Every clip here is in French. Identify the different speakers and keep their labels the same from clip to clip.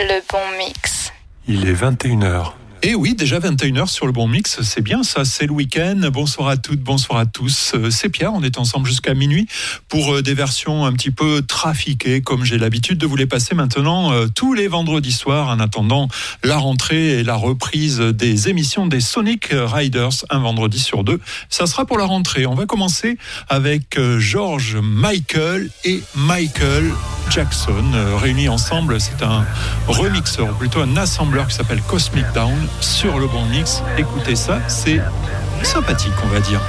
Speaker 1: Le bon mix.
Speaker 2: Il est 21h.
Speaker 3: Et oui, déjà 21h sur le bon mix, c'est bien ça, c'est le week-end. Bonsoir à toutes, bonsoir à tous. Euh, C'est Pierre, on est ensemble jusqu'à minuit pour euh, des versions un petit peu trafiquées, comme j'ai l'habitude de vous les passer maintenant euh, tous les vendredis soirs, en attendant la rentrée et la reprise des émissions des Sonic Riders, un vendredi sur deux. Ça sera pour la rentrée. On va commencer avec George Michael et Michael Jackson réunis ensemble. C'est un remixeur, ou plutôt un assembleur qui s'appelle Cosmic Down sur le bon mix. Écoutez ça, c'est sympathique, on va dire.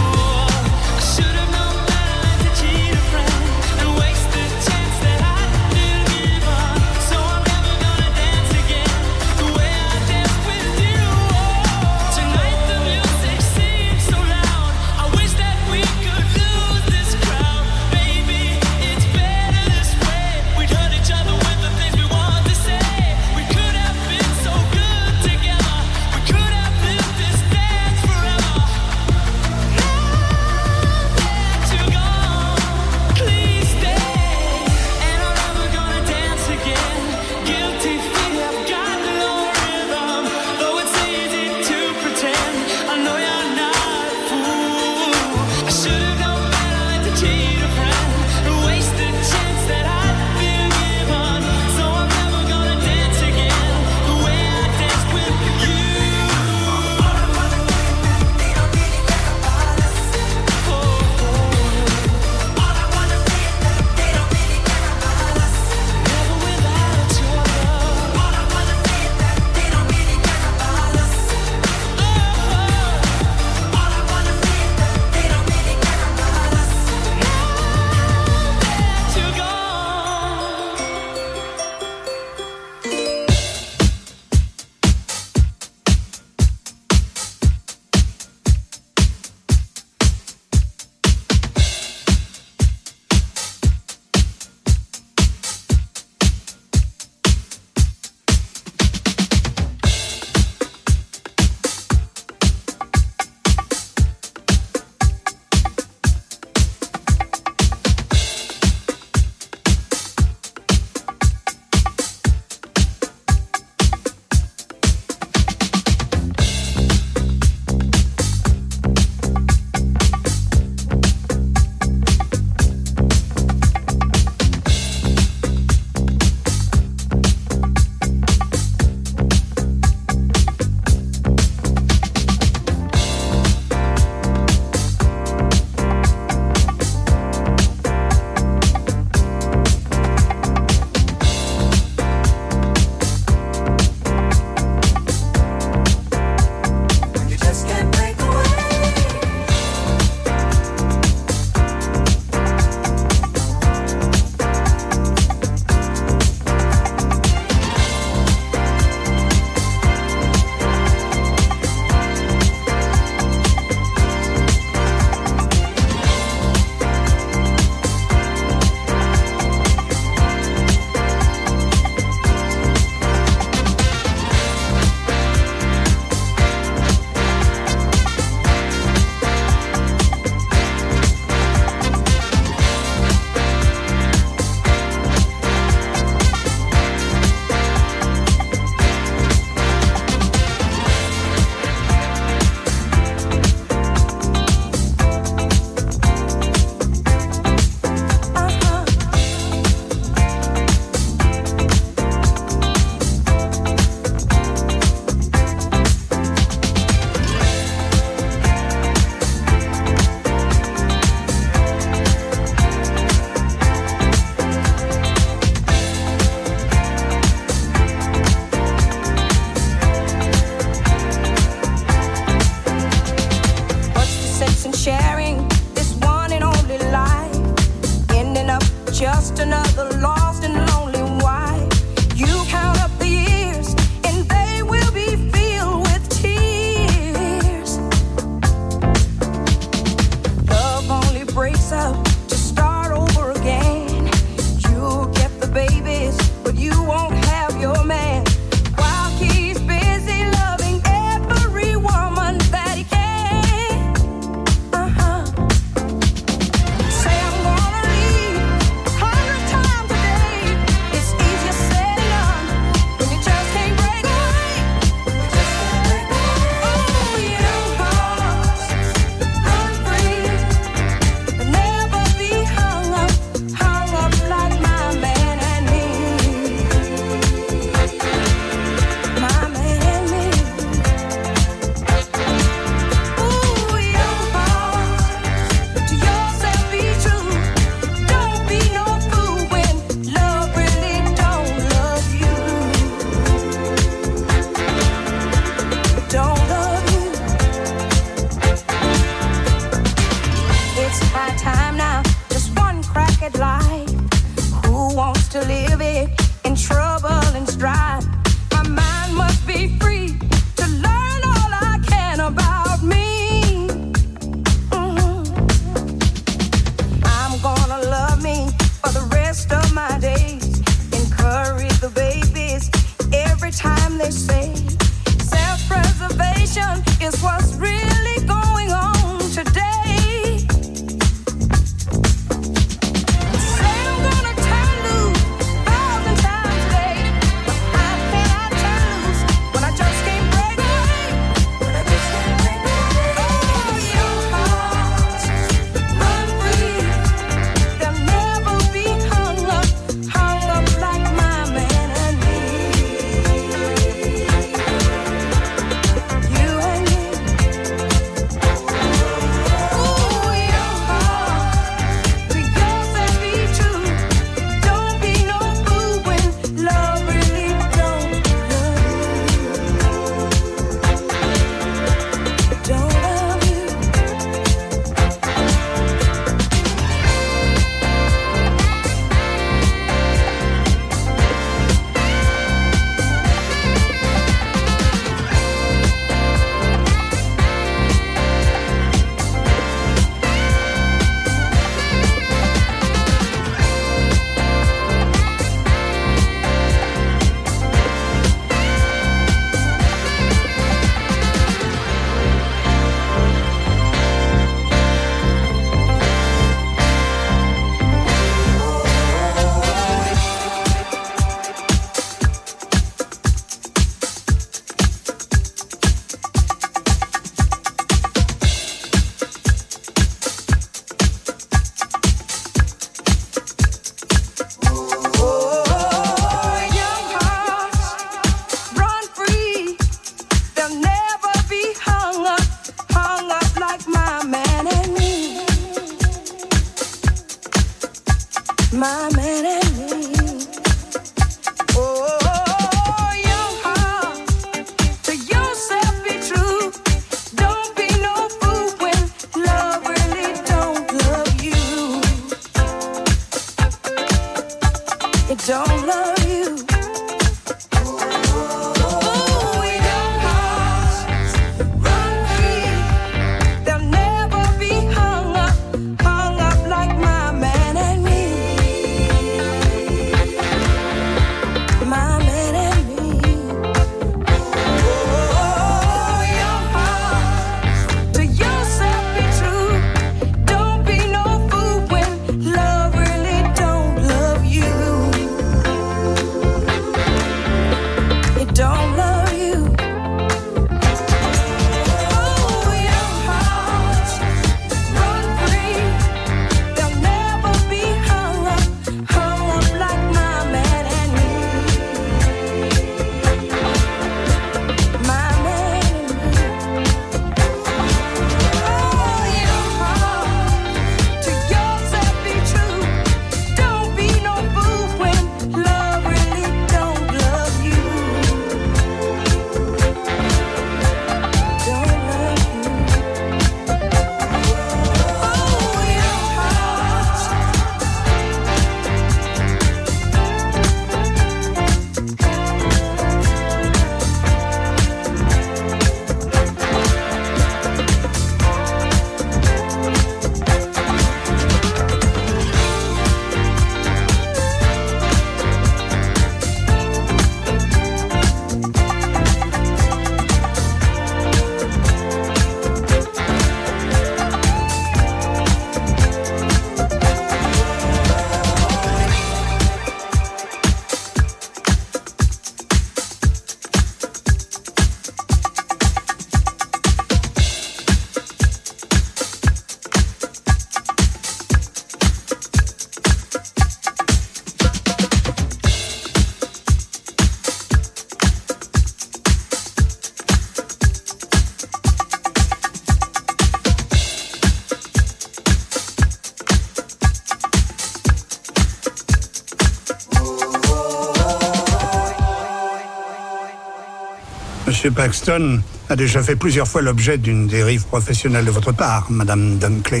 Speaker 1: M. Paxton a déjà fait plusieurs fois l'objet d'une dérive professionnelle de votre part, Madame Dunkley.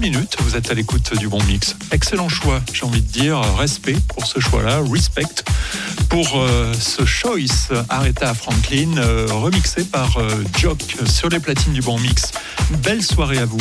Speaker 3: Minutes. Vous êtes à l'écoute du bon mix. Excellent choix, j'ai envie de dire. Respect pour ce choix-là, respect pour euh, ce choice Aretha Franklin, euh, remixé par euh, Jock sur les platines du bon mix. Belle soirée à vous.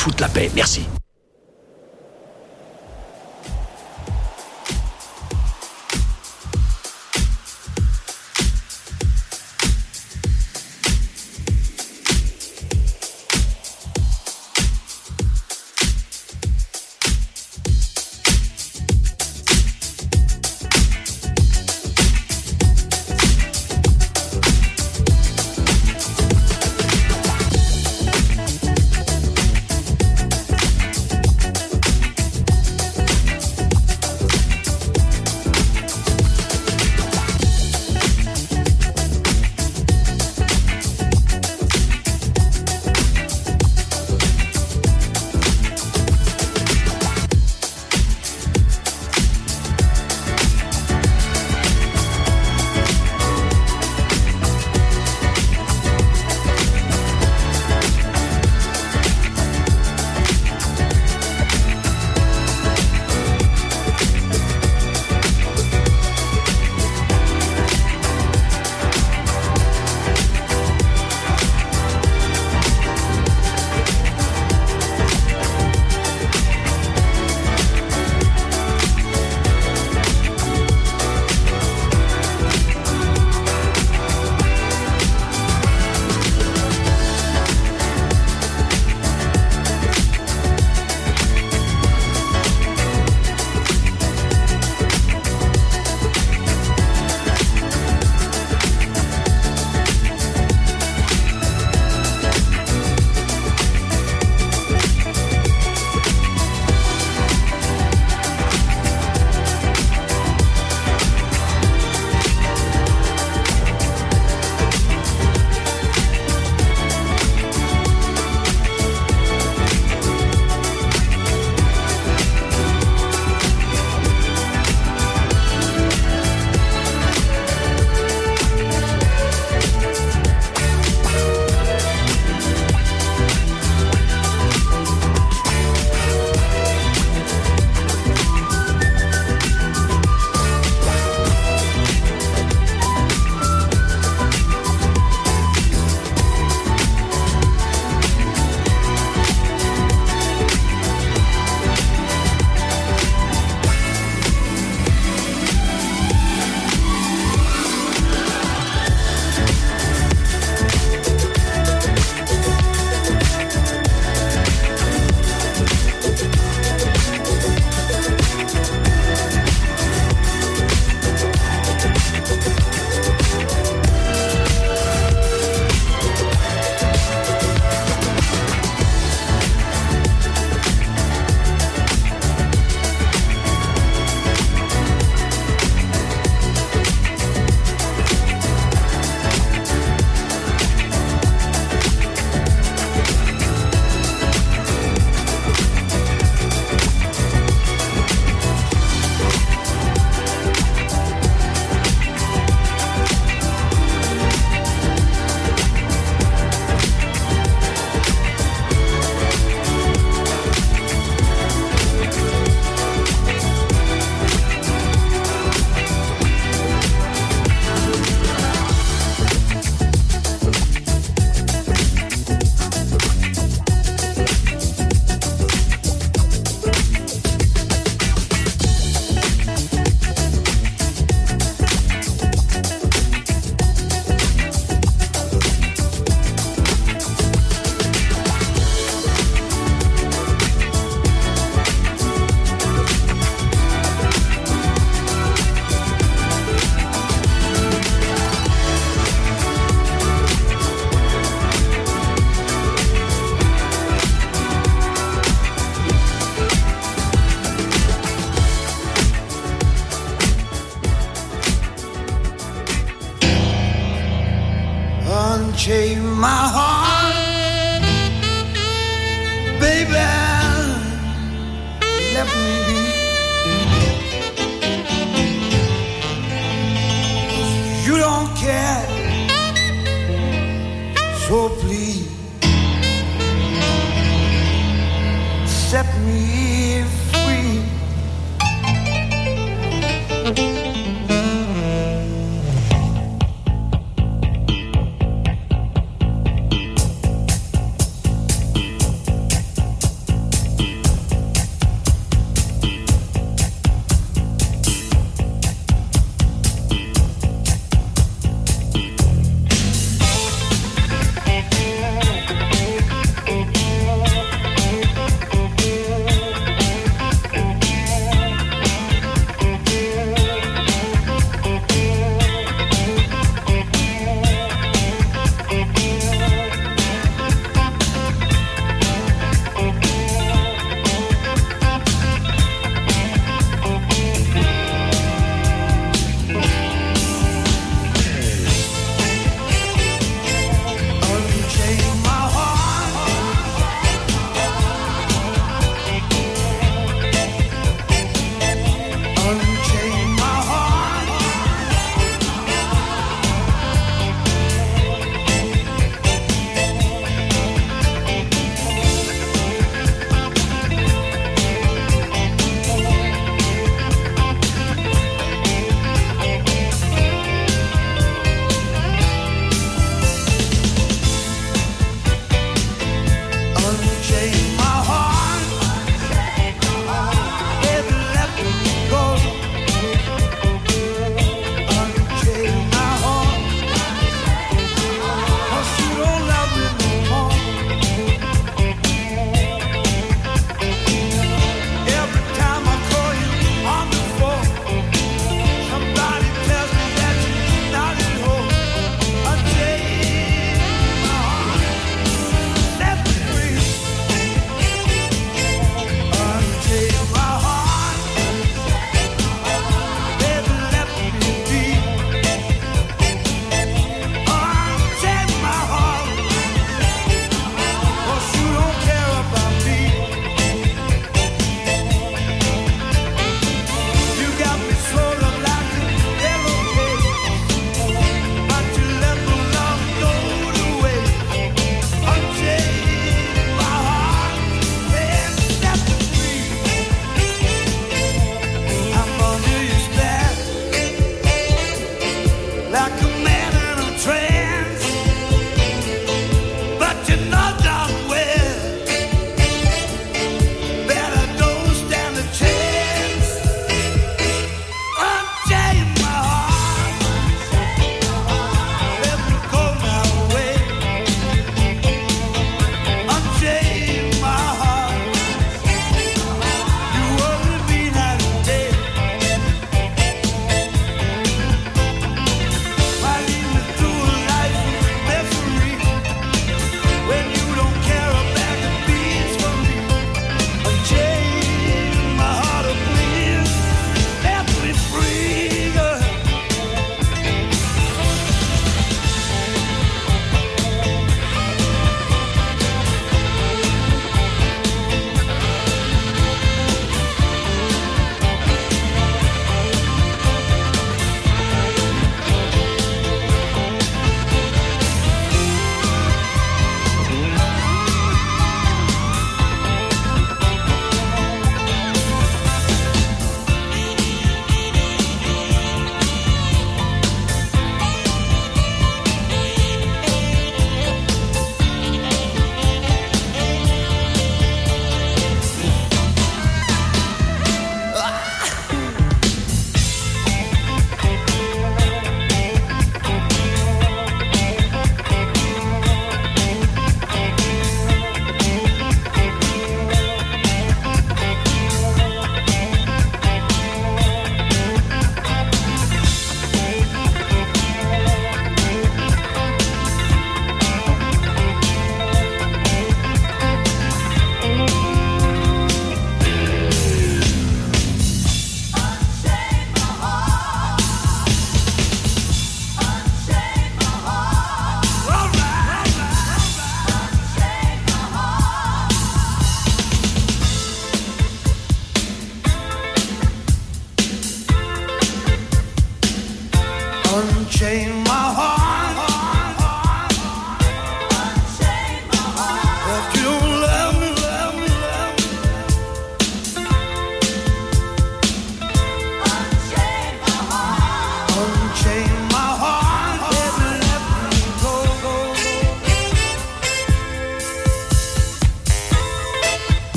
Speaker 2: Maintenant qu'on me foute la paix. Merci.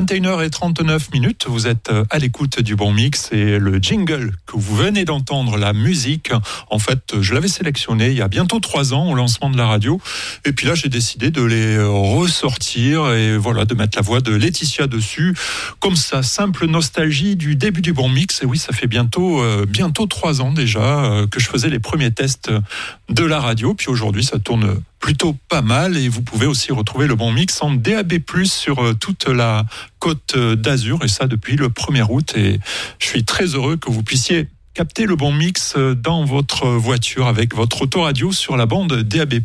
Speaker 3: 21h39 minutes, vous êtes euh, à l'écoute du bon mix et le jingle que vous venez d'entendre, la musique, en fait, je l'avais sélectionné il y a bientôt trois ans au lancement de la radio. Et puis là, j'ai décidé de les euh, ressortir et voilà, de mettre la voix de Laetitia dessus. Comme ça, simple nostalgie du début du bon mix. Et oui, ça fait bientôt, euh, bientôt trois ans déjà que je faisais les premiers tests de la radio. Puis aujourd'hui, ça tourne plutôt pas mal et vous pouvez aussi retrouver le bon mix en DAB+ sur euh, toute la côte euh, d'Azur et ça depuis le 1er août et je suis très heureux que vous puissiez capter le bon mix euh, dans votre voiture avec votre autoradio sur la bande DAB+.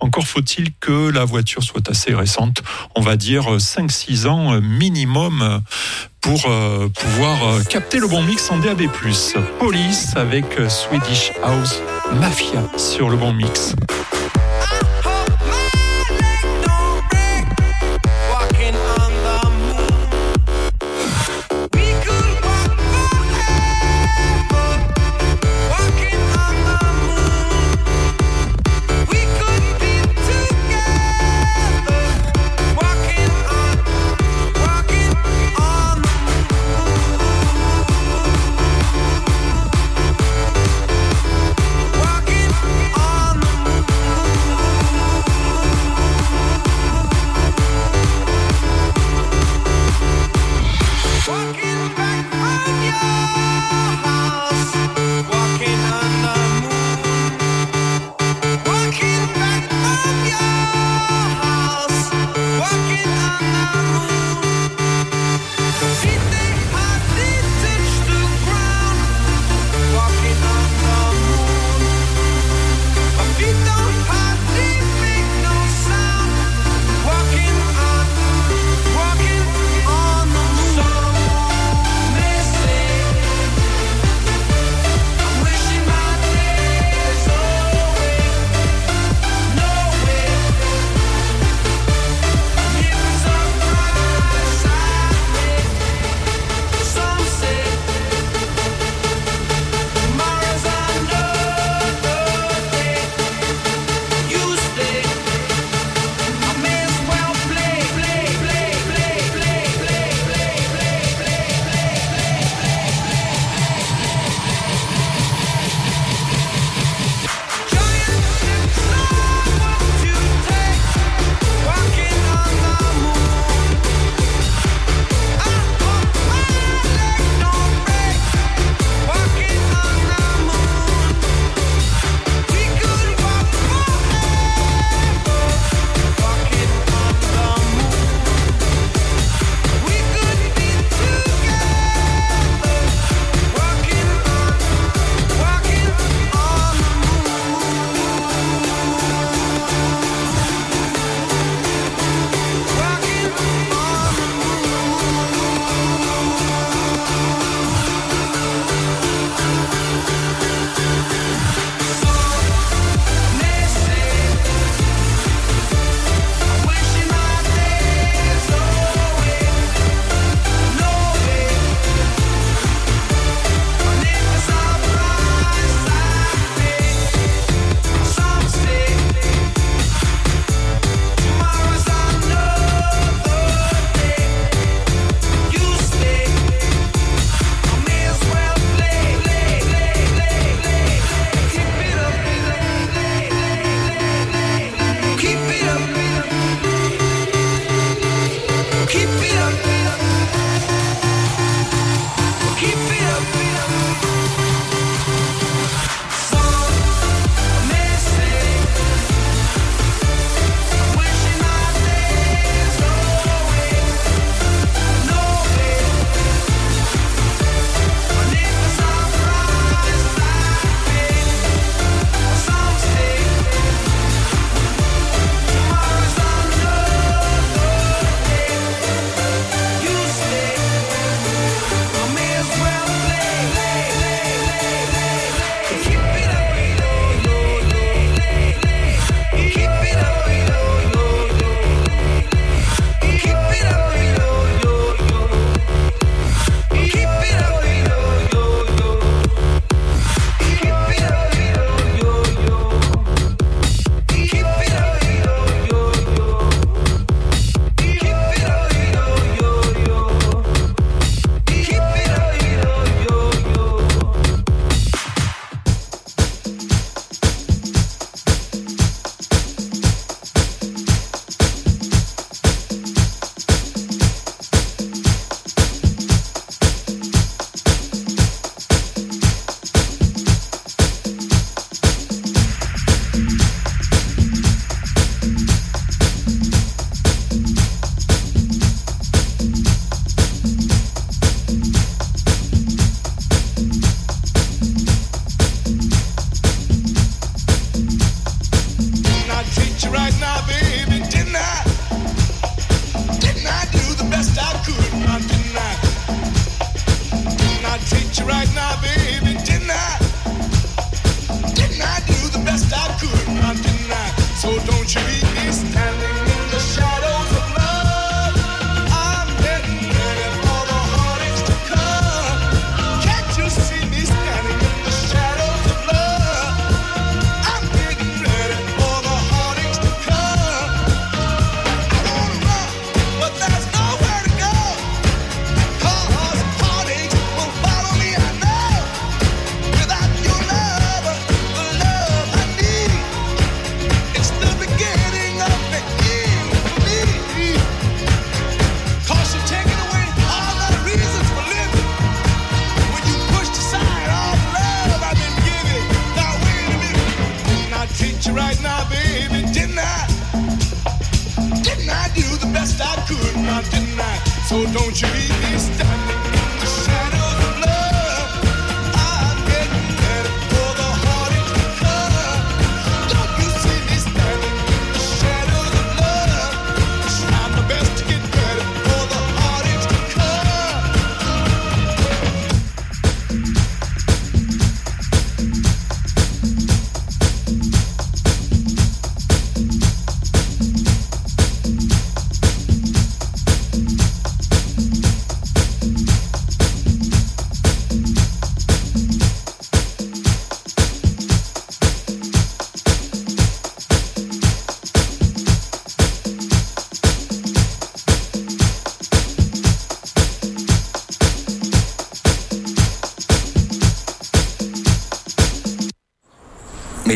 Speaker 3: Encore faut-il que la voiture soit assez récente, on va dire 5-6 ans minimum pour pouvoir capter le bon mix en DAB+. Police avec Swedish House Mafia sur le bon mix.
Speaker 4: you right now.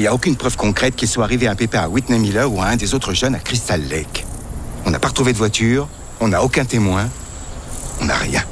Speaker 4: N'y a aucune preuve concrète qu'il soit arrivé un pépin à Whitney Miller ou à un des autres jeunes à Crystal Lake. On n'a pas retrouvé de voiture, on n'a aucun témoin, on n'a rien.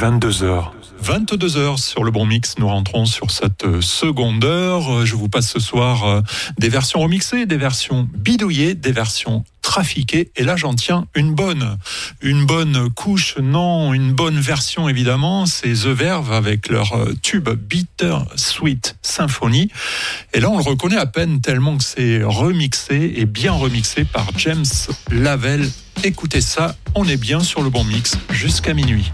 Speaker 5: 22h. 22h sur le bon mix, nous rentrons sur cette euh, seconde heure. Euh, je vous passe ce soir euh, des versions remixées, des versions bidouillées, des versions trafiquées. Et là, j'en tiens une bonne. Une bonne couche, non, une bonne version évidemment. C'est The Verve avec leur tube Bitter Sweet Symphony. Et là, on le reconnaît à peine tellement que c'est remixé et bien remixé par James Lavelle. Écoutez ça, on est bien sur le bon mix jusqu'à minuit.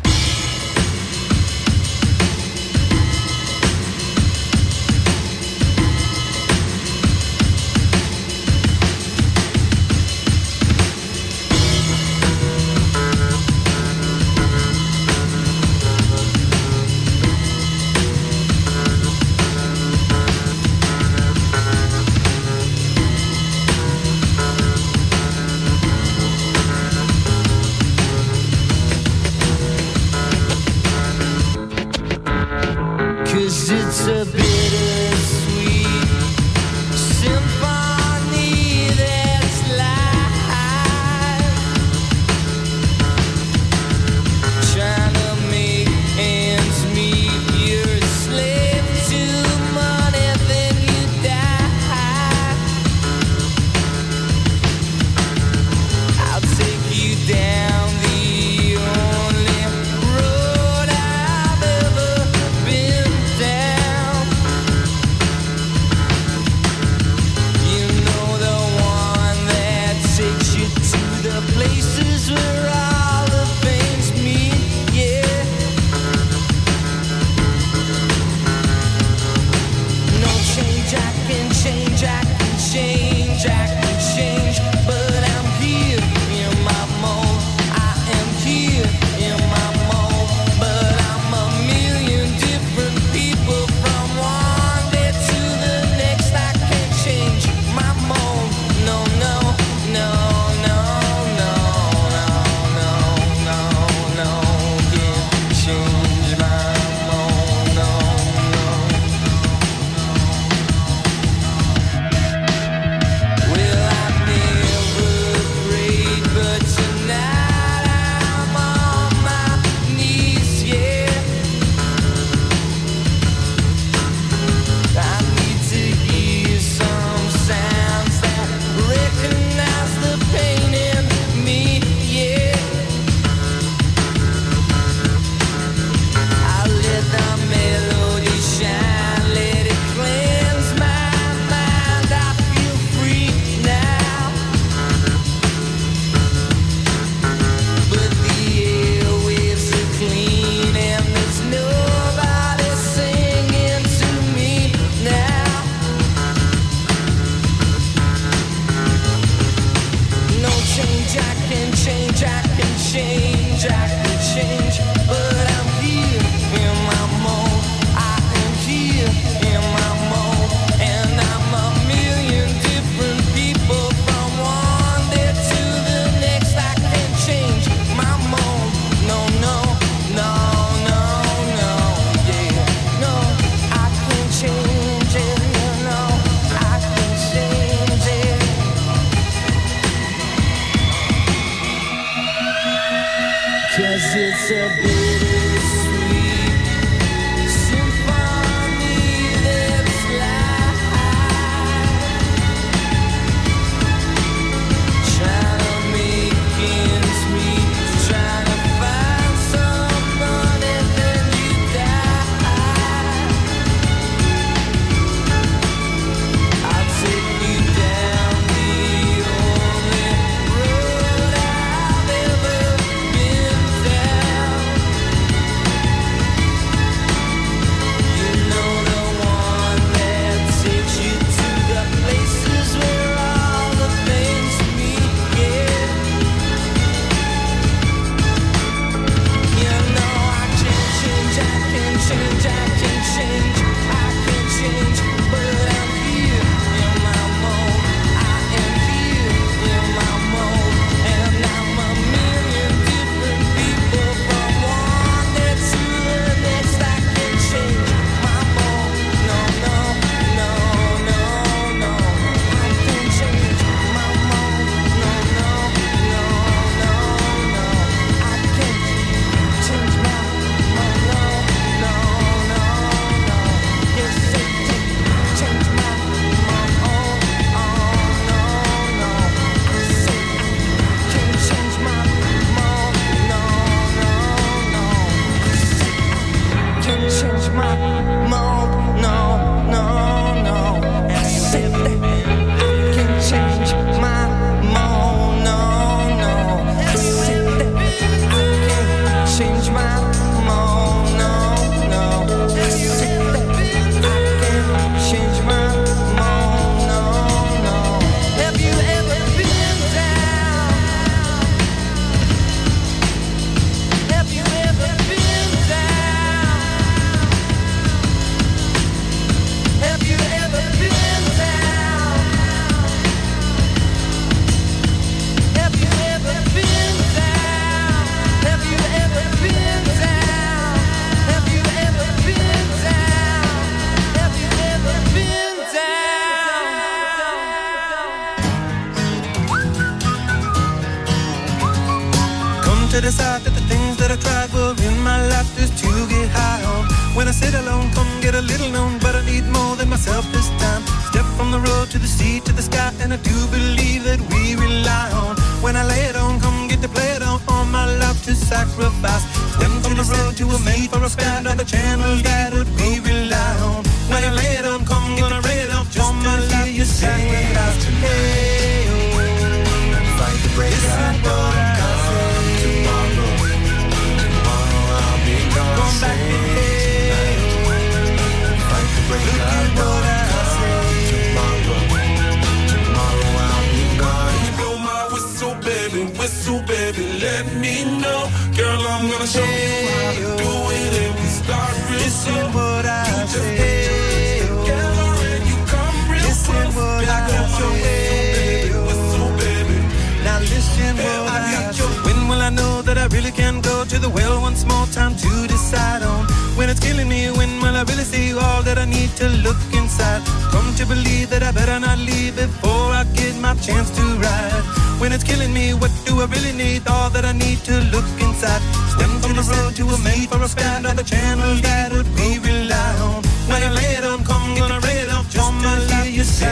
Speaker 5: to look inside. Come to believe that I better not leave before I get my chance to ride. When it's killing me, what do I really need? All that I need to look inside. Step from the road to a mate for a span of the
Speaker 3: channels that would be rely on. When I lay it on, come on, I read it on. Just to hear you sing.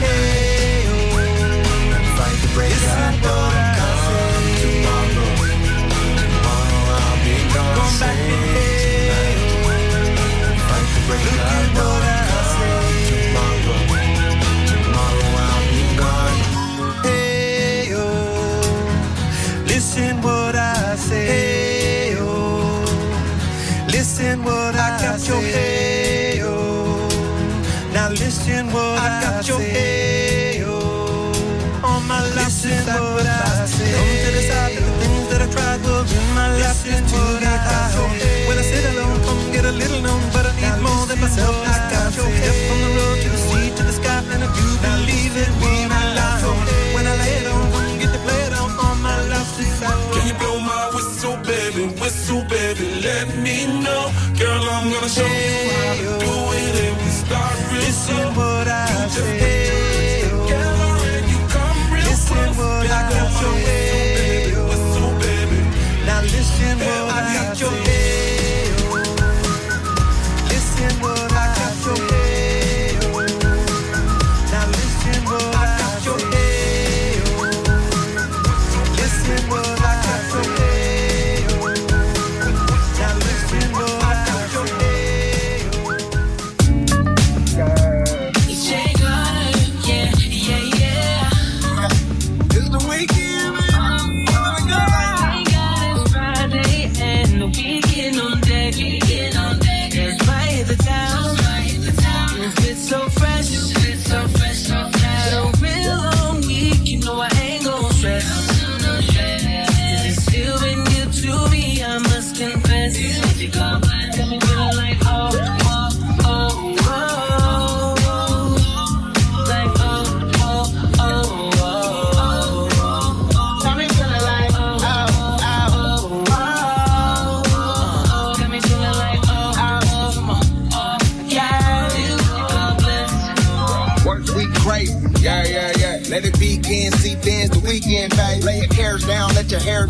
Speaker 3: Hey, oh. Fight the break gonna show you how to do it if we start real this slow. Is what I you just say, get your what I, I got your way,
Speaker 5: baby. Now listen, what I, I got your way. your hair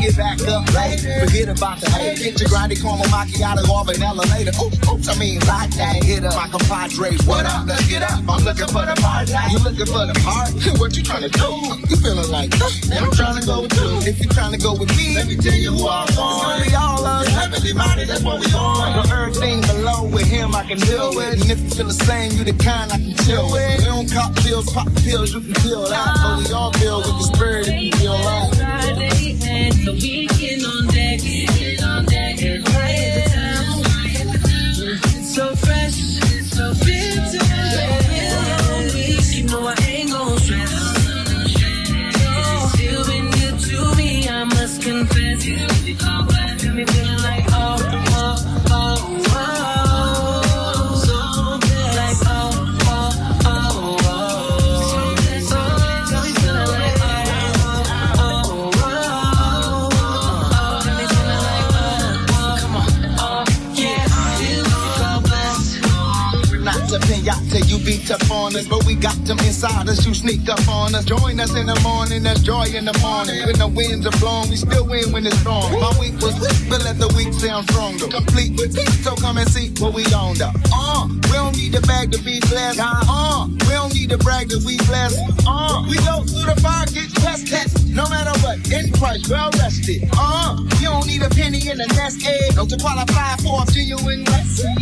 Speaker 6: get back up late. Forget about the hate. Get your grindy caramel macchiato or vanilla later. Oops, oops, I mean latte. Hit up my compadres. What up? Let's get up. I'm looking for the party. You looking for the party? What you trying to do? You feeling like, I'm trying to go you. If you trying to go with me, let me tell you who I'm on. It's gonna be all us. Heavenly minded, that's what we on. So everything below with him I can deal with. And if you feel the same, you the kind I can chill with. We don't cop pills, pop pills, you can feel that. But we all feel with the spirit if you feel like.
Speaker 5: Friday and the weekend on deck. Get on deck
Speaker 6: beat up on us, but we got them inside us. You sneak up on us. Join us in the morning, there's joy in the morning. When the winds are blowing, we still win when it's strong. My week was weak, but let the week sound stronger. Complete with peace, so come and see what we on the. Uh, we don't need a bag to be blessed. Uh, we don't need to brag that we blessed. Uh, we go through the fire, get test test. No matter what, in price, well rested. Uh, you don't need a penny in the nest egg. No to qualify for a genuine blessing.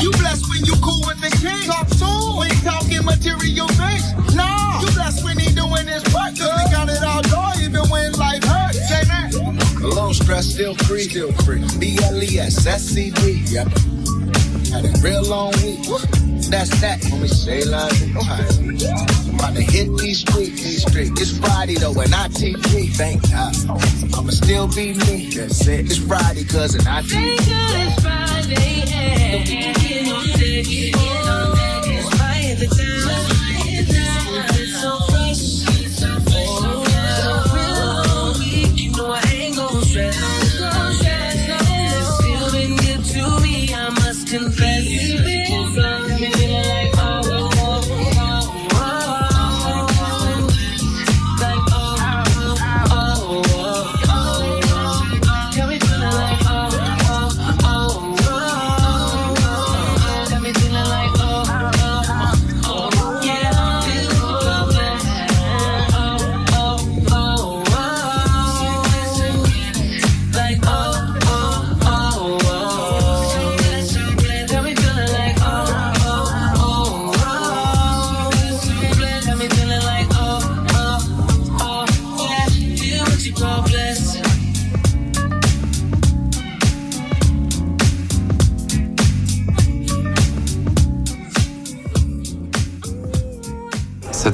Speaker 6: You blessed when you cool with the king. Talk soon. We ain't talking material things. No. You blessed when he doing his work. Cause we got it all joy even when life hurts. Say that. Little stress, still free. Still free. B-L-E-S, S-C-D. Yep. Had a real long week. That's that. When we say love, I'm about to hit these streets, these streets. It's Friday though, and I TV. Thank God. I'ma still be me. That's it. It's Friday, cause and I
Speaker 5: Thank God it's Friday and. Get on and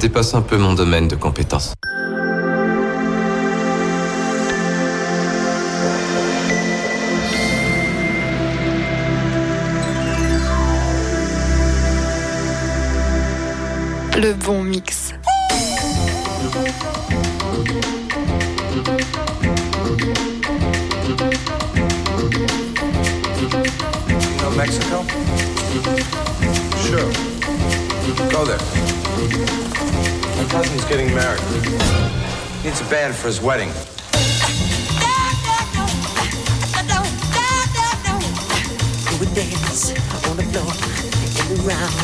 Speaker 7: dépasse un peu mon domaine de compétences.
Speaker 8: Le bon mix.
Speaker 9: You know Mexico? Sure. Go there. Cousin's getting married. Needs a band for his wedding.
Speaker 10: We dance on the floor and around.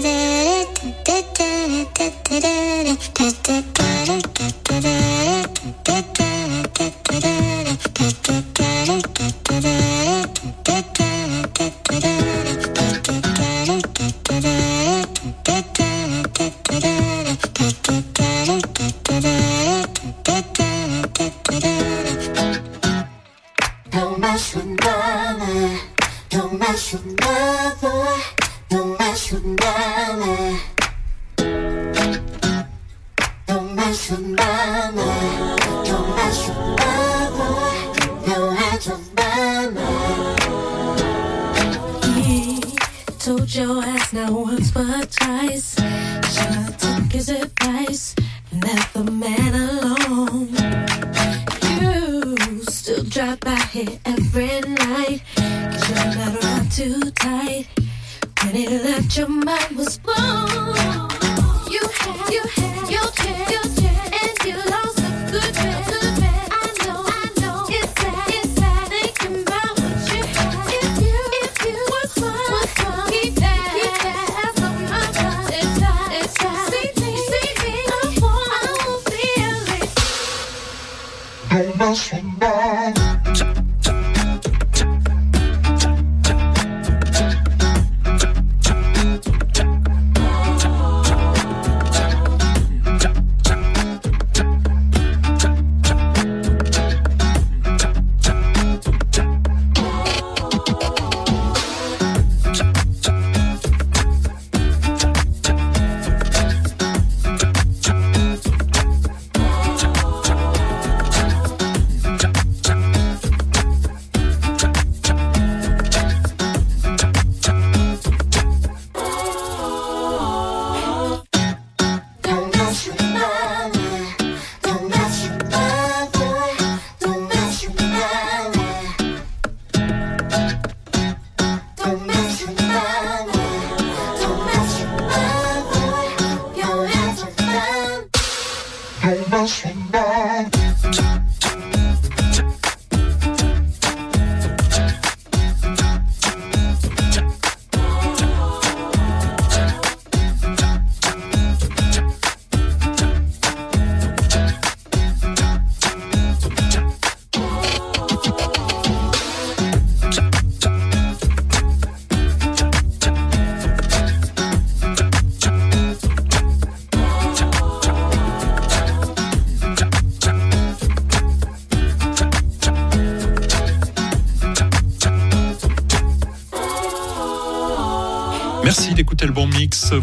Speaker 10: Don't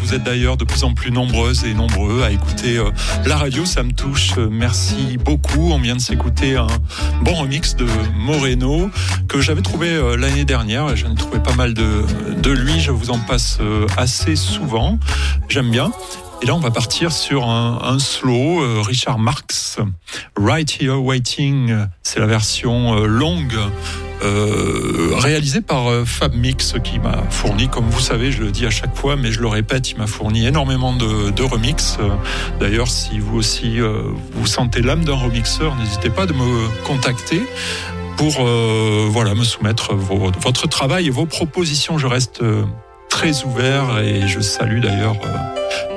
Speaker 3: Vous êtes d'ailleurs de plus en plus nombreuses et nombreux à écouter euh, la radio. Ça me touche. Euh, Merci beaucoup. On vient de s'écouter un bon remix de Moreno que j'avais trouvé euh, l'année dernière. J'en ai trouvé pas mal de, de lui. Je vous en passe assez souvent. J'aime bien. Et là, on va partir sur un, slow. Richard Marx, Right Here Waiting. C'est la version longue euh, réalisé par euh, Fab Mix qui m'a fourni, comme vous savez, je le dis à chaque fois, mais je le répète, il m'a fourni énormément de, de remix. Euh, D'ailleurs, si vous aussi vous sentez l'âme d'un remixeur, n'hésitez pas de me contacter pour voilà me soumettre votre travail et vos propositions. Je reste très ouvert et je salue d'ailleurs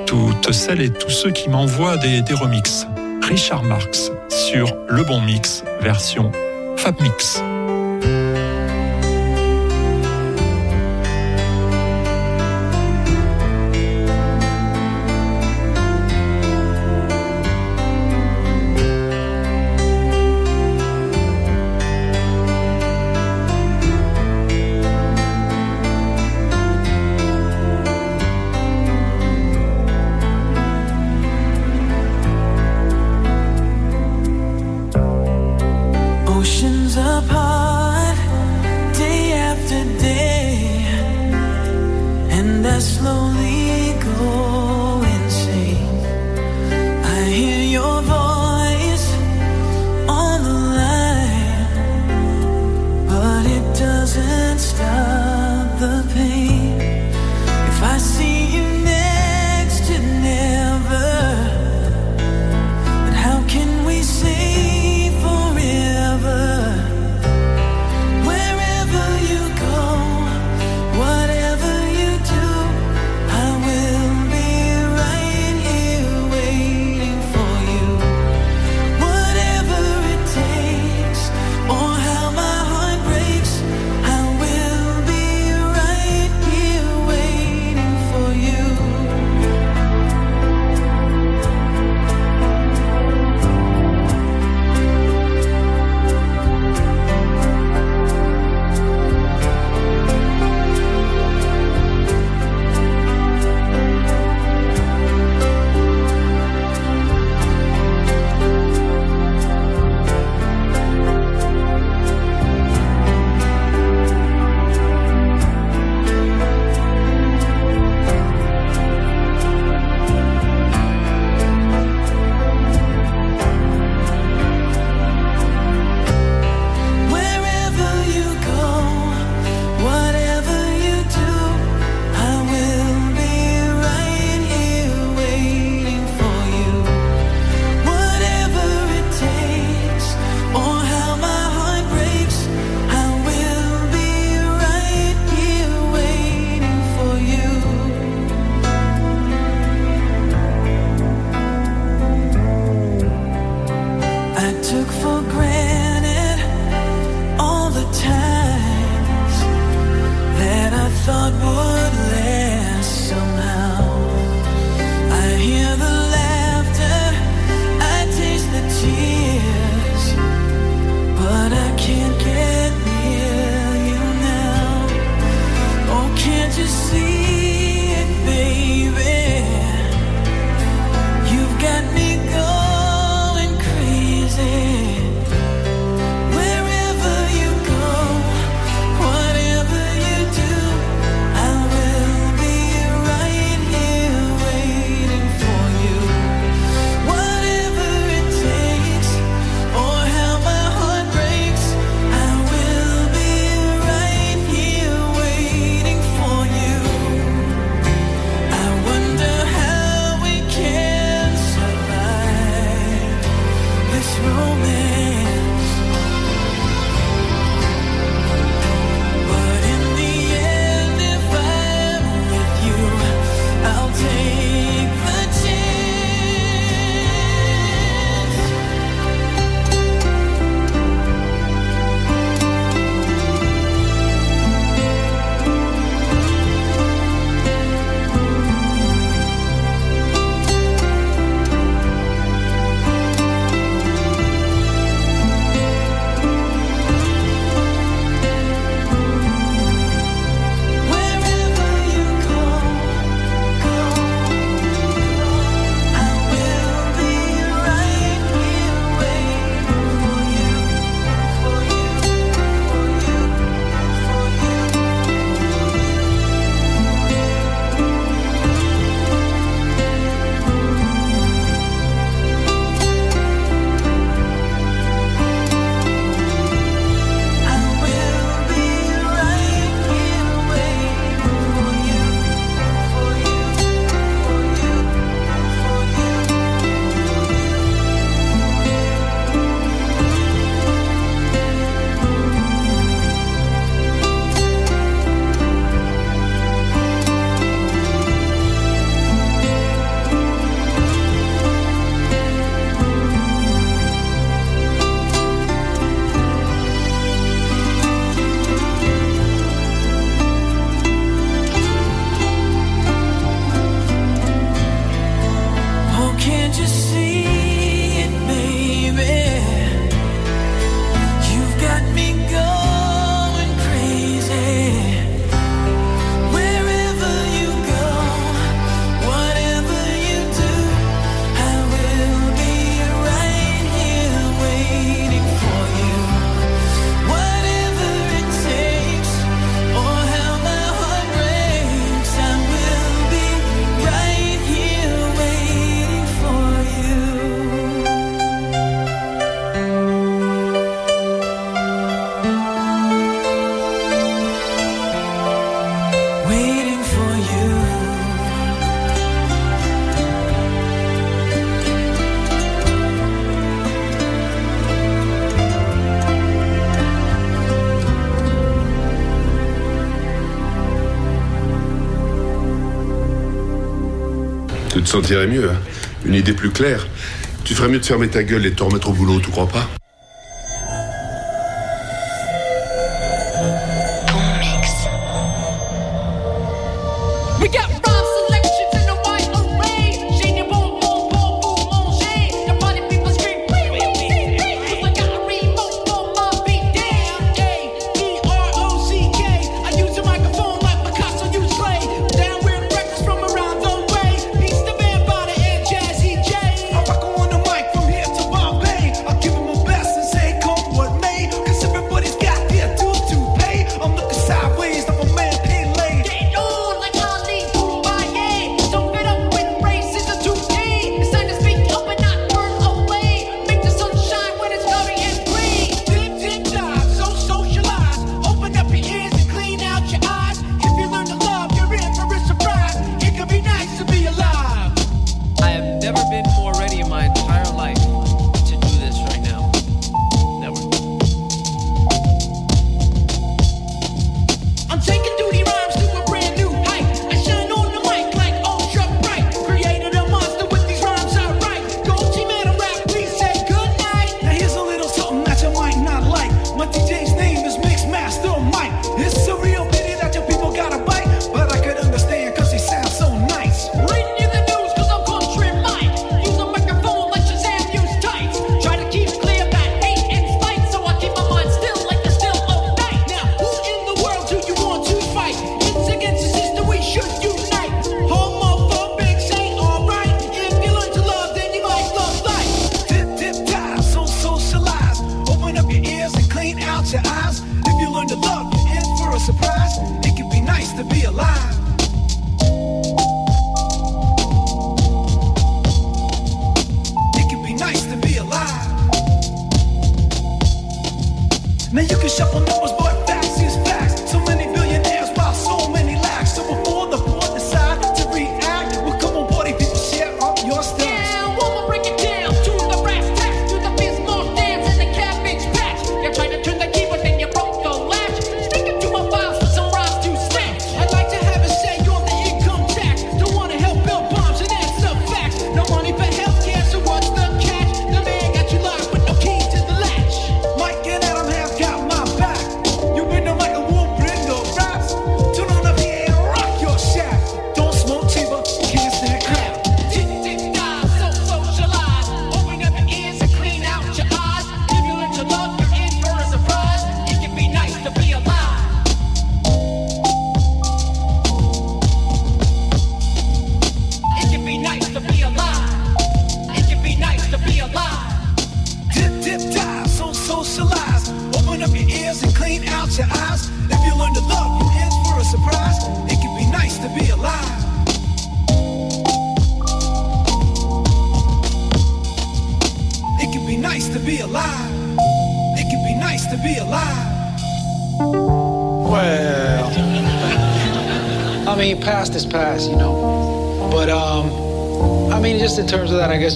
Speaker 3: toutes celles et tous ceux qui m'envoient des, des remixes. Richard Marx sur Le Bon Mix, version Fab Mix.
Speaker 8: te sentirais mieux, hein. une idée plus claire. Tu ferais mieux de fermer ta gueule et de te remettre au boulot, tu crois pas?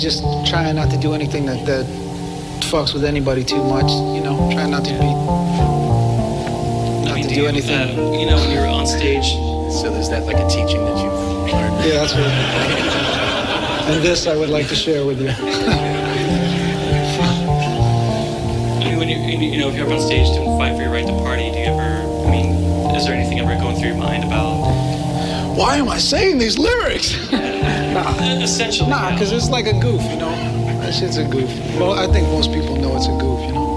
Speaker 11: just trying not to do anything that, that fucks with anybody too much, you know, trying not to be, not I mean, to do, you, anything.
Speaker 12: Uh, you know, when you're on stage, so there's that like a teaching that you've learned.
Speaker 11: Yeah, that's right. and this I would like to share with you.
Speaker 12: I mean, when you, you know, if you're up on stage to fight for your right to party, do you ever, I mean, is there anything ever going through your mind about?
Speaker 11: Why am I saying these lyrics?
Speaker 12: nah. Essentially.
Speaker 11: Nah, because it's like a goof, you know? That shit's a goof. Well, I think most people know it's a goof, you know?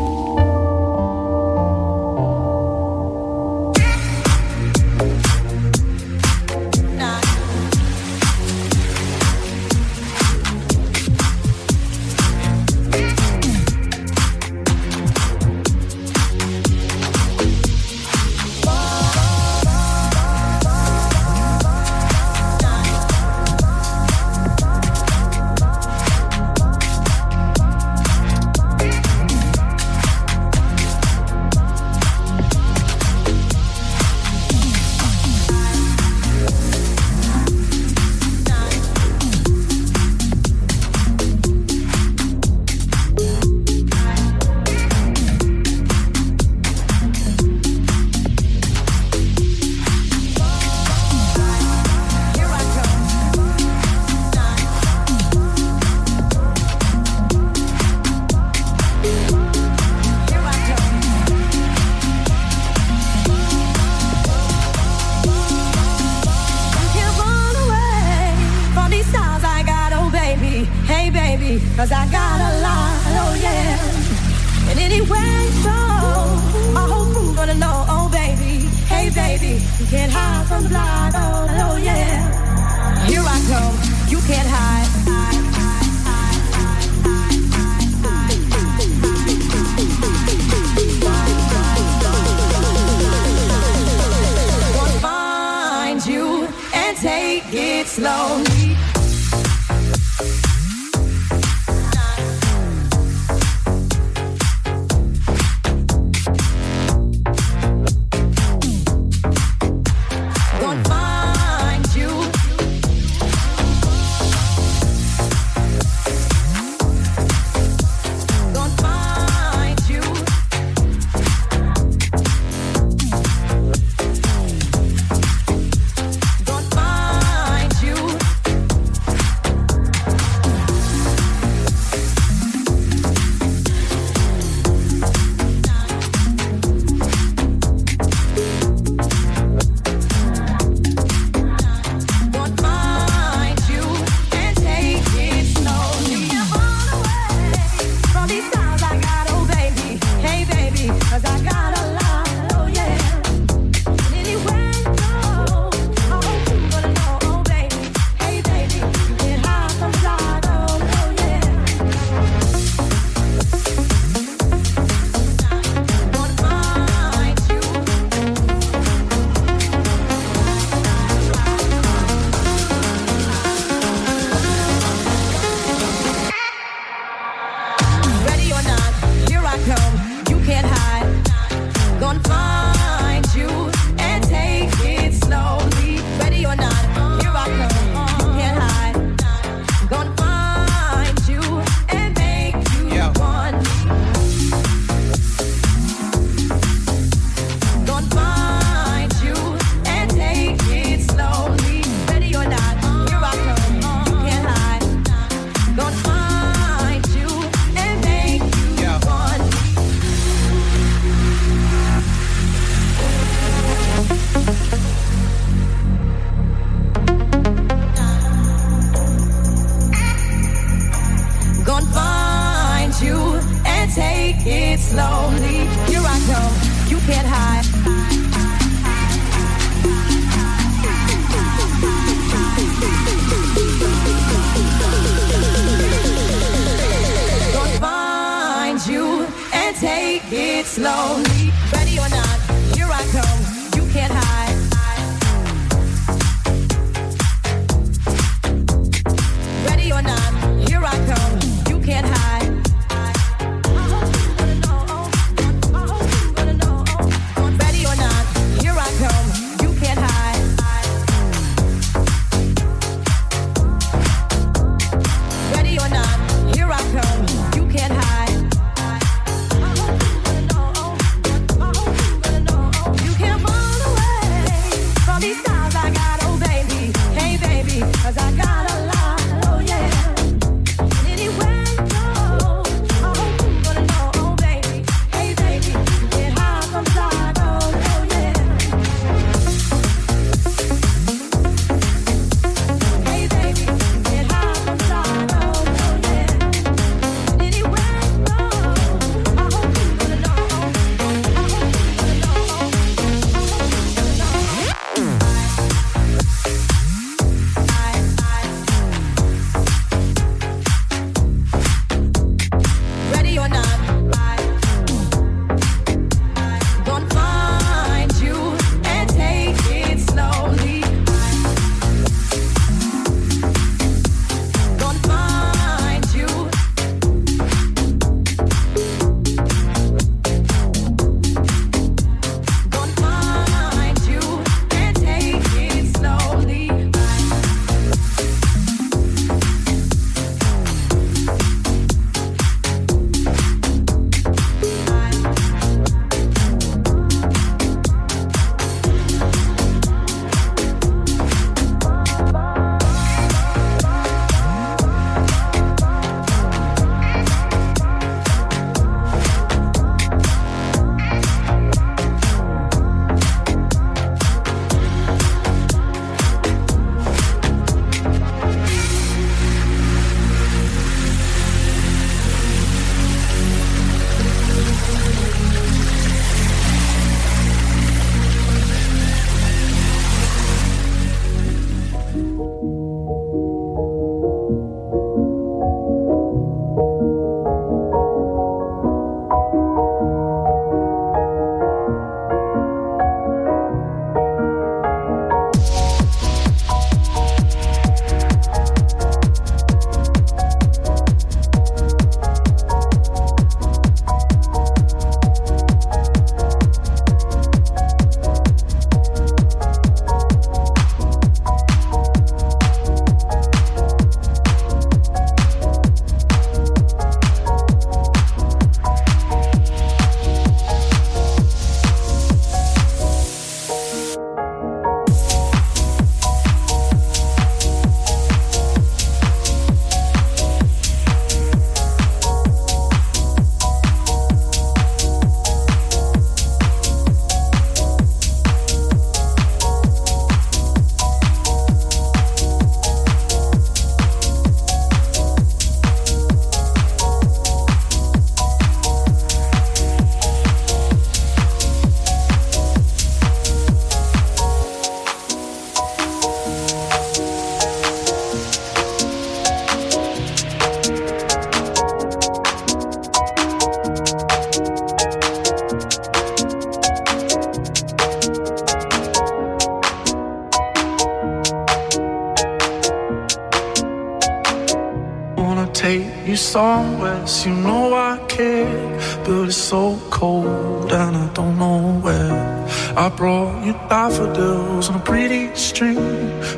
Speaker 13: Somewhere, You know I care, but it's so cold and I don't know where. I brought you daffodils on a pretty string,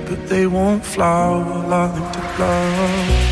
Speaker 13: but they won't flower like the flowers.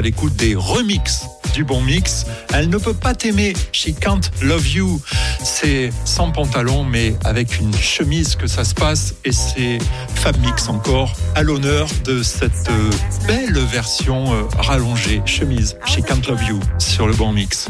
Speaker 13: à l'écoute des remixes du bon mix. Elle ne peut pas t'aimer, she can't love you. C'est sans pantalon, mais avec une chemise que ça se passe. Et c'est Fab Mix encore à l'honneur de cette euh, belle version euh, rallongée, chemise, she can't love you, sur le bon mix.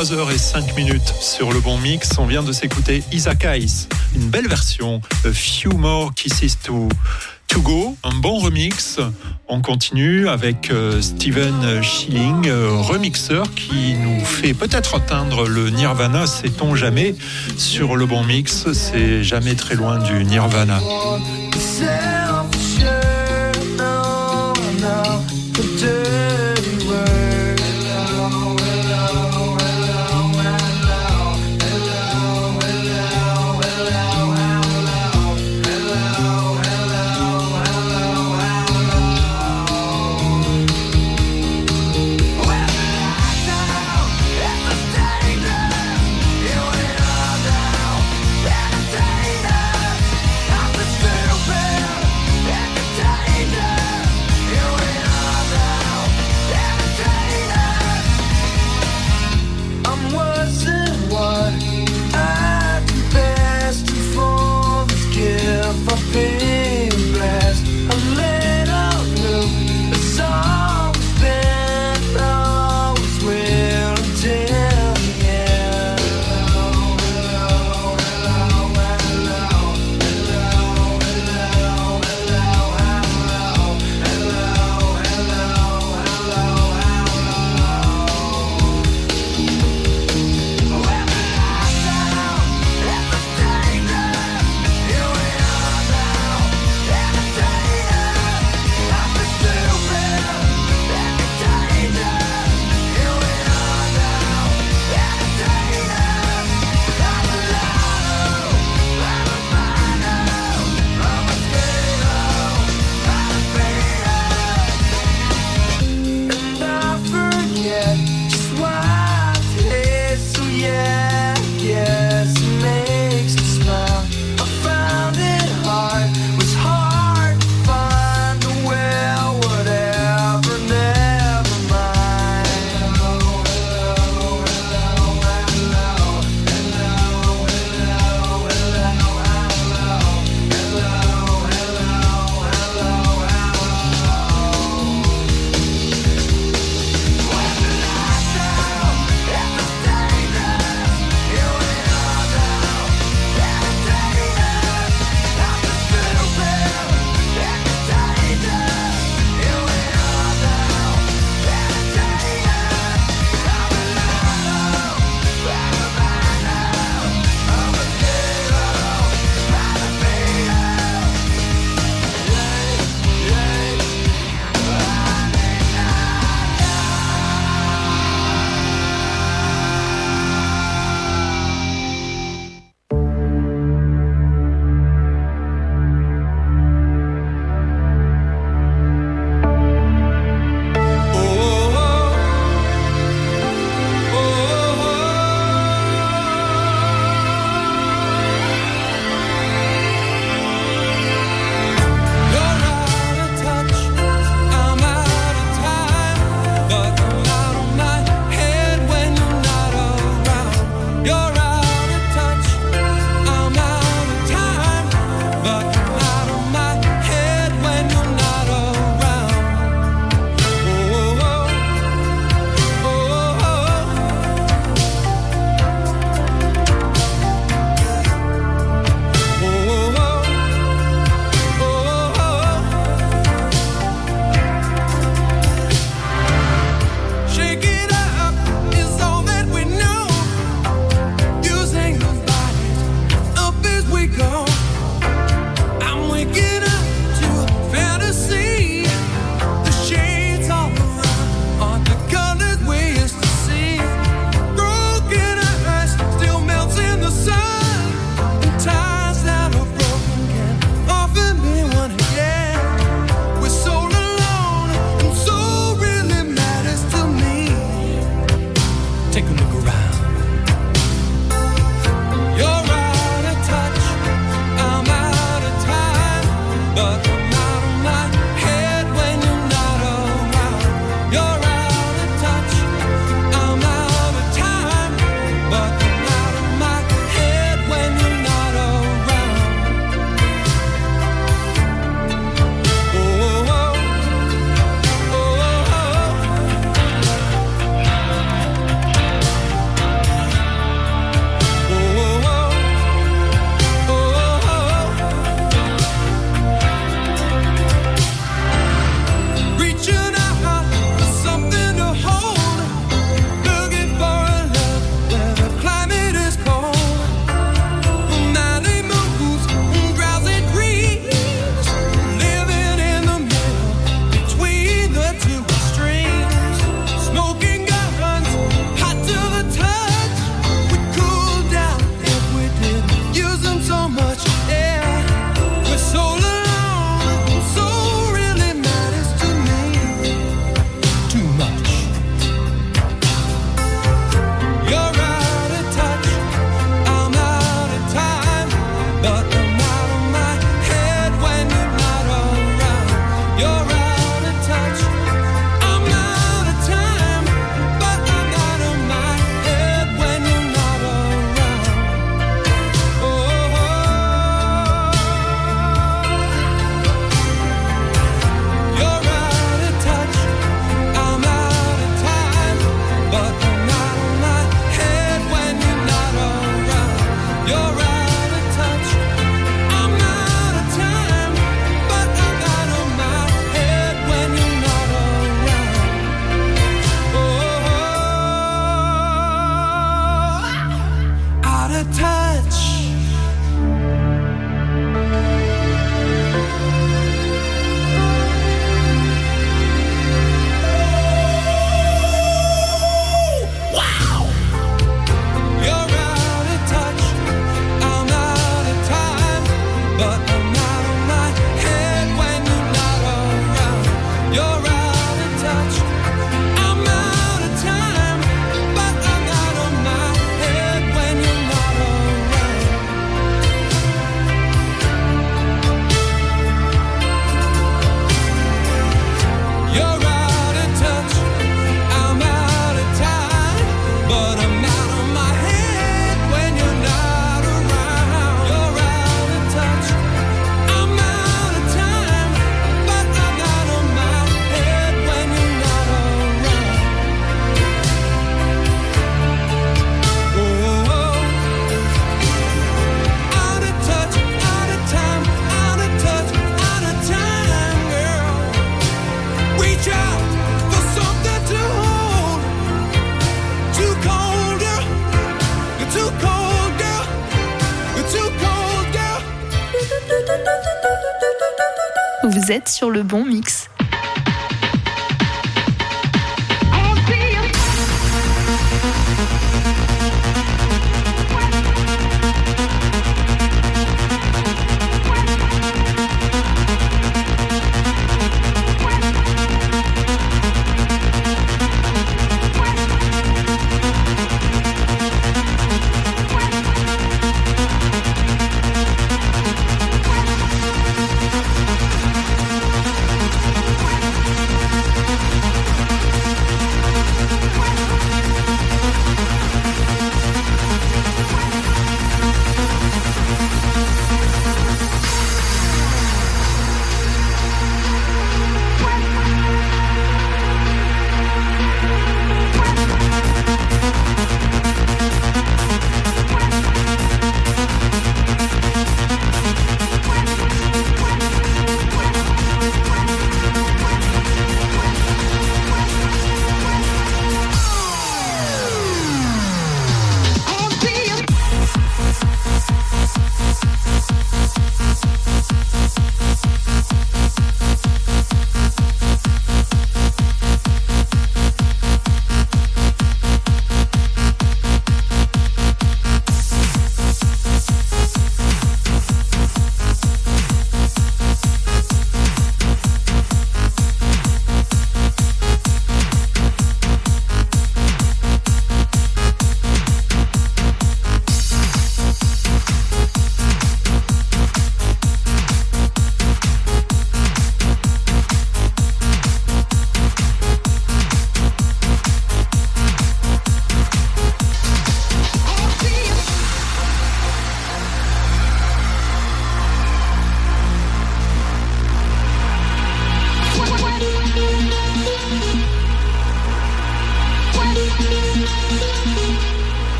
Speaker 14: 3h05 minutes sur le bon mix. On vient de s'écouter Isaac Ice, une belle version de Few More Kisses to, to Go, un bon remix. On continue avec euh, Steven Schilling, euh, remixeur qui nous fait peut-être atteindre le Nirvana, sait-on jamais, sur le bon mix. C'est jamais très loin du Nirvana.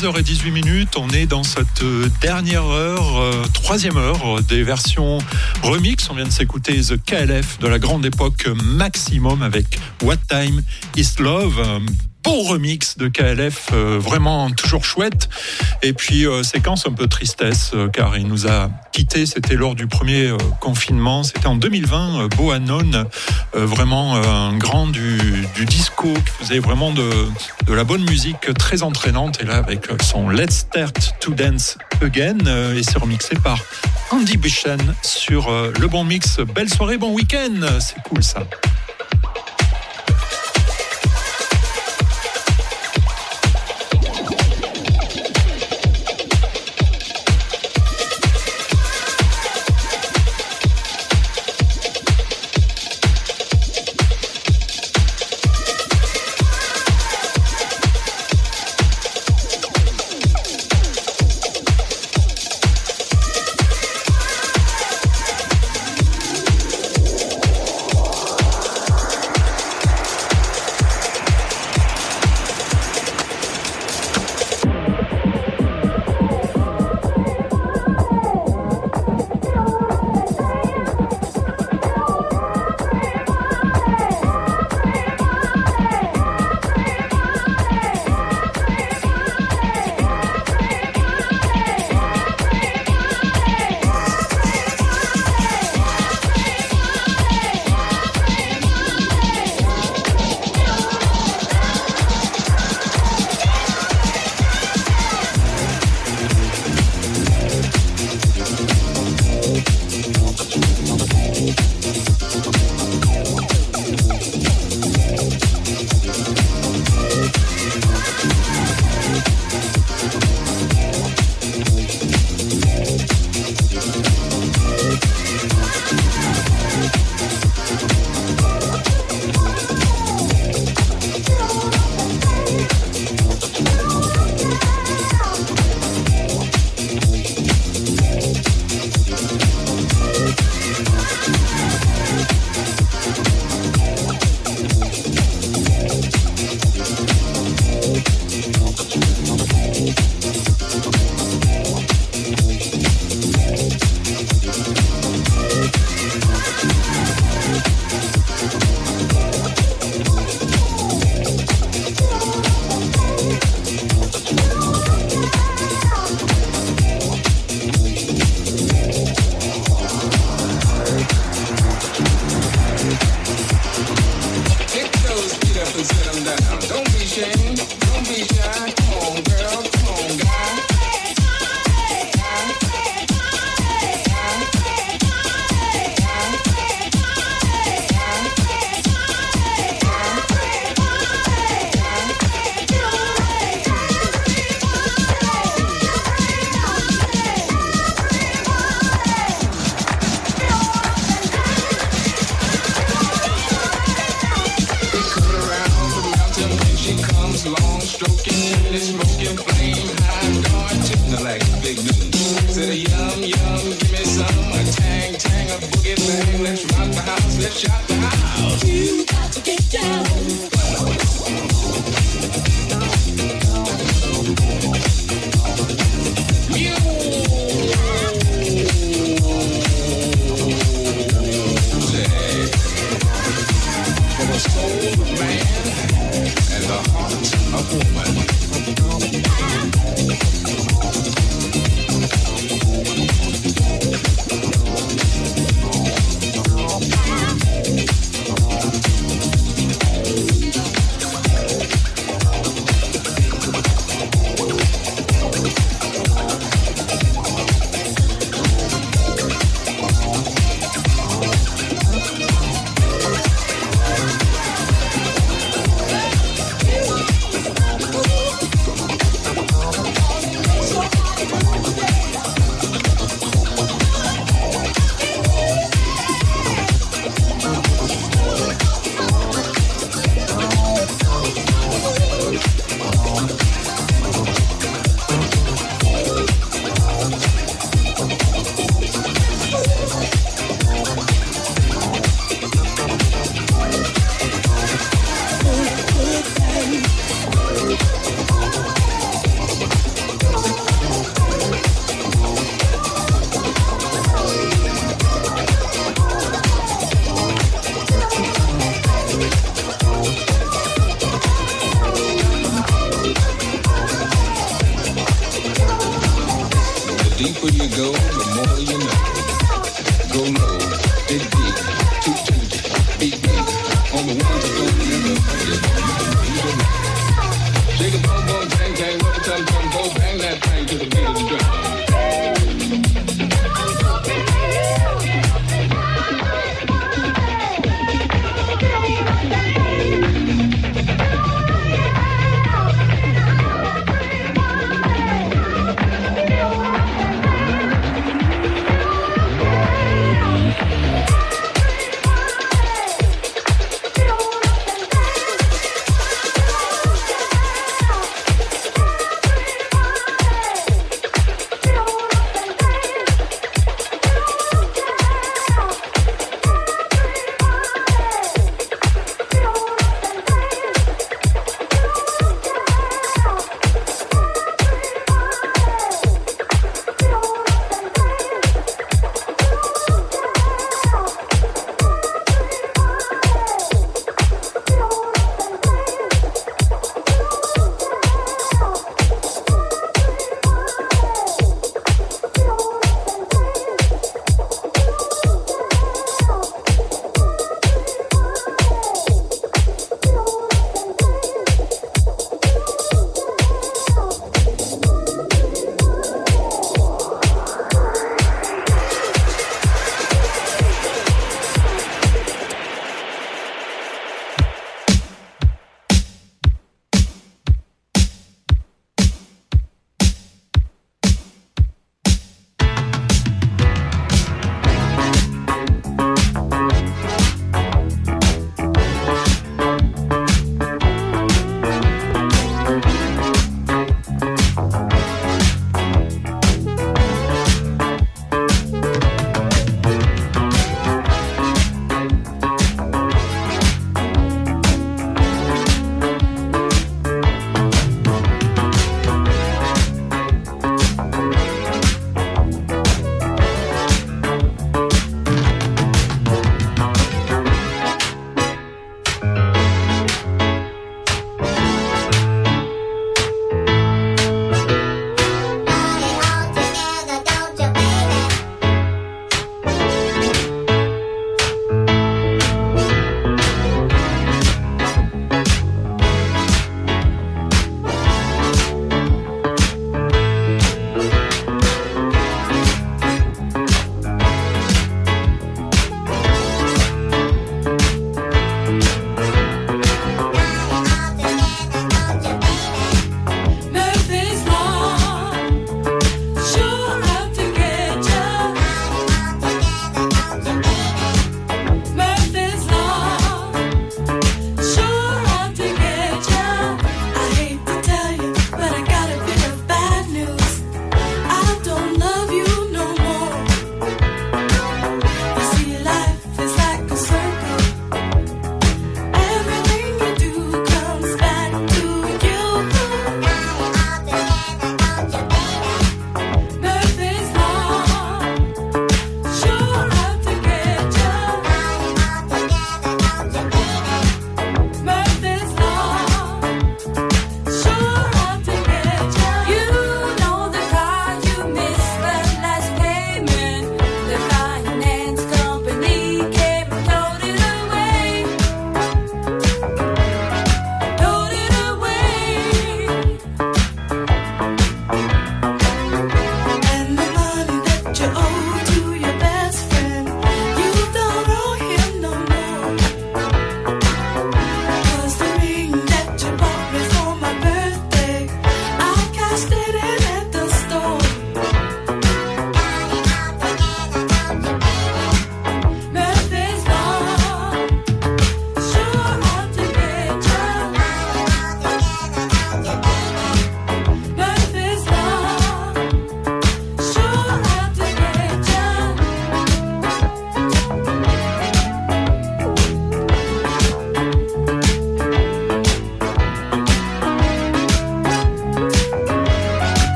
Speaker 3: 23h18 minutes, on est dans cette euh, dernière heure, euh, troisième heure euh, des versions remix. On vient de s'écouter The KLF de la grande époque maximum avec What Time Is Love. Beau remix de KLF, euh, vraiment toujours chouette. Et puis euh, séquence un peu tristesse, euh, car il nous a quittés. C'était lors du premier confinement. C'était en 2020. Euh, Bo Hannon, euh, vraiment un grand du, disco, qui faisait vraiment de, la bonne musique très entraînante. Et là, avec son Let's Start to Dance Again, et c'est remixé par Andy Buchan sur le bon mix. Belle soirée, bon week-end. C'est cool ça.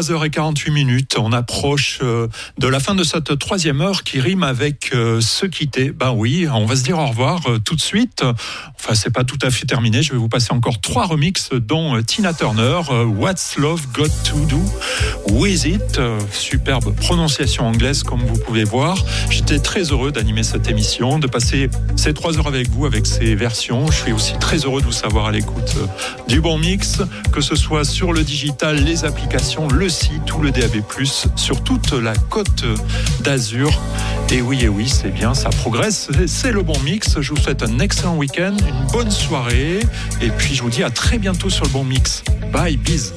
Speaker 3: 23h48 minutes, on approche euh, de la fin de cette troisième heure qui rime avec euh, se quitter. Ben oui, on va se dire au revoir euh, tout de suite. C'est pas tout à fait terminé. Je vais vous passer encore trois remixes, dont euh, Tina Turner, euh, What's Love Got to Do With It. Euh, Superbe prononciation anglaise, comme vous pouvez voir. J'étais très heureux d'animer cette émission, de passer ces trois heures avec vous, avec ces versions. Je suis aussi très heureux de vous savoir à l'écoute du bon mix, que ce soit sur le digital, les applications, le site ou le DAB+, sur toute la côte d'Azur. Et oui, et oui, c'est bien, ça progresse. C'est- le bon mix. Je vous souhaite un excellent week-end, une bonne soirée. Et puis, je vous dis à très bientôt sur le bon mix. Bye, bis.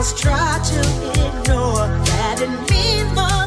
Speaker 15: Must try to ignore. That it means more